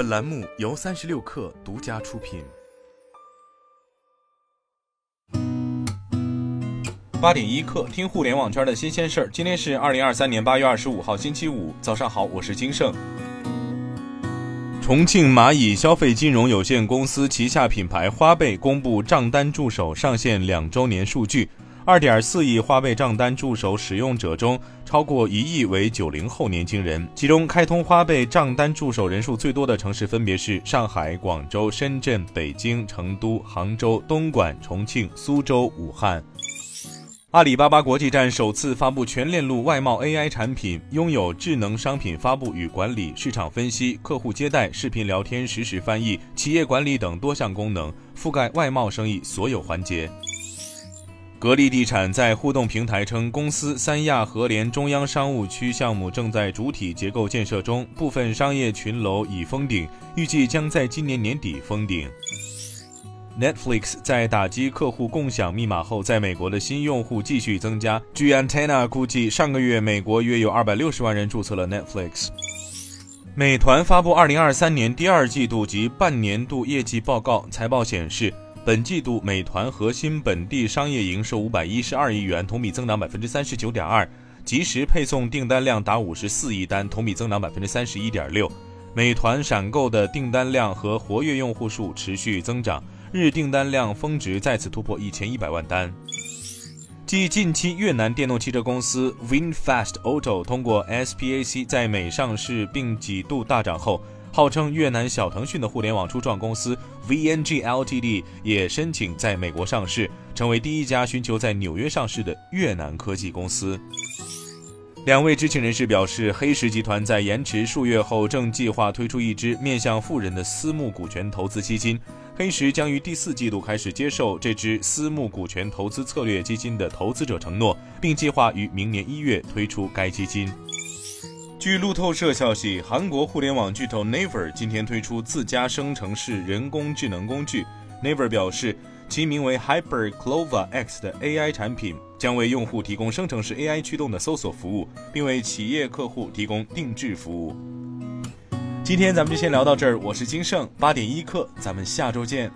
本栏目由三十六氪独家出品。八点一刻，听互联网圈的新鲜事儿。今天是二零二三年八月二十五号，星期五，早上好，我是金盛。重庆蚂蚁消费金融有限公司旗下品牌花呗公布账单助手上线两周年数据。二点四亿花呗账单助手使用者中，超过一亿为九零后年轻人。其中，开通花呗账单助手人数最多的城市分别是上海、广州、深圳、北京、成都、杭州、东莞、重庆、苏州、武汉。阿里巴巴国际站首次发布全链路外贸 AI 产品，拥有智能商品发布与管理、市场分析、客户接待、视频聊天实时翻译、企业管理等多项功能，覆盖外贸生意所有环节。格力地产在互动平台称，公司三亚合联中央商务区项目正在主体结构建设中，部分商业群楼已封顶，预计将在今年年底封顶。Netflix 在打击客户共享密码后，在美国的新用户继续增加。据 Antenna 估计，上个月美国约有二百六十万人注册了 Netflix。美团发布二零二三年第二季度及半年度业绩报告，财报显示。本季度，美团核心本地商业营收五百一十二亿元，同比增长百分之三十九点二；即时配送订单量达五十四亿单，同比增长百分之三十一点六。美团闪购的订单量和活跃用户数持续增长，日订单量峰值再次突破一千一百万单。继近期越南电动汽车公司 VinFast Auto 通过 SPAC 在美上市并几度大涨后。号称越南小腾讯的互联网初创公司 VNG Ltd 也申请在美国上市，成为第一家寻求在纽约上市的越南科技公司。两位知情人士表示，黑石集团在延迟数月后，正计划推出一支面向富人的私募股权投资基金。黑石将于第四季度开始接受这支私募股权投资策略基金的投资者承诺，并计划于明年一月推出该基金。据路透社消息，韩国互联网巨头 Naver 今天推出自家生成式人工智能工具。Naver 表示，其名为 Hyper Clova X 的 AI 产品将为用户提供生成式 AI 驱动的搜索服务，并为企业客户提供定制服务。今天咱们就先聊到这儿，我是金盛八点一刻，咱们下周见。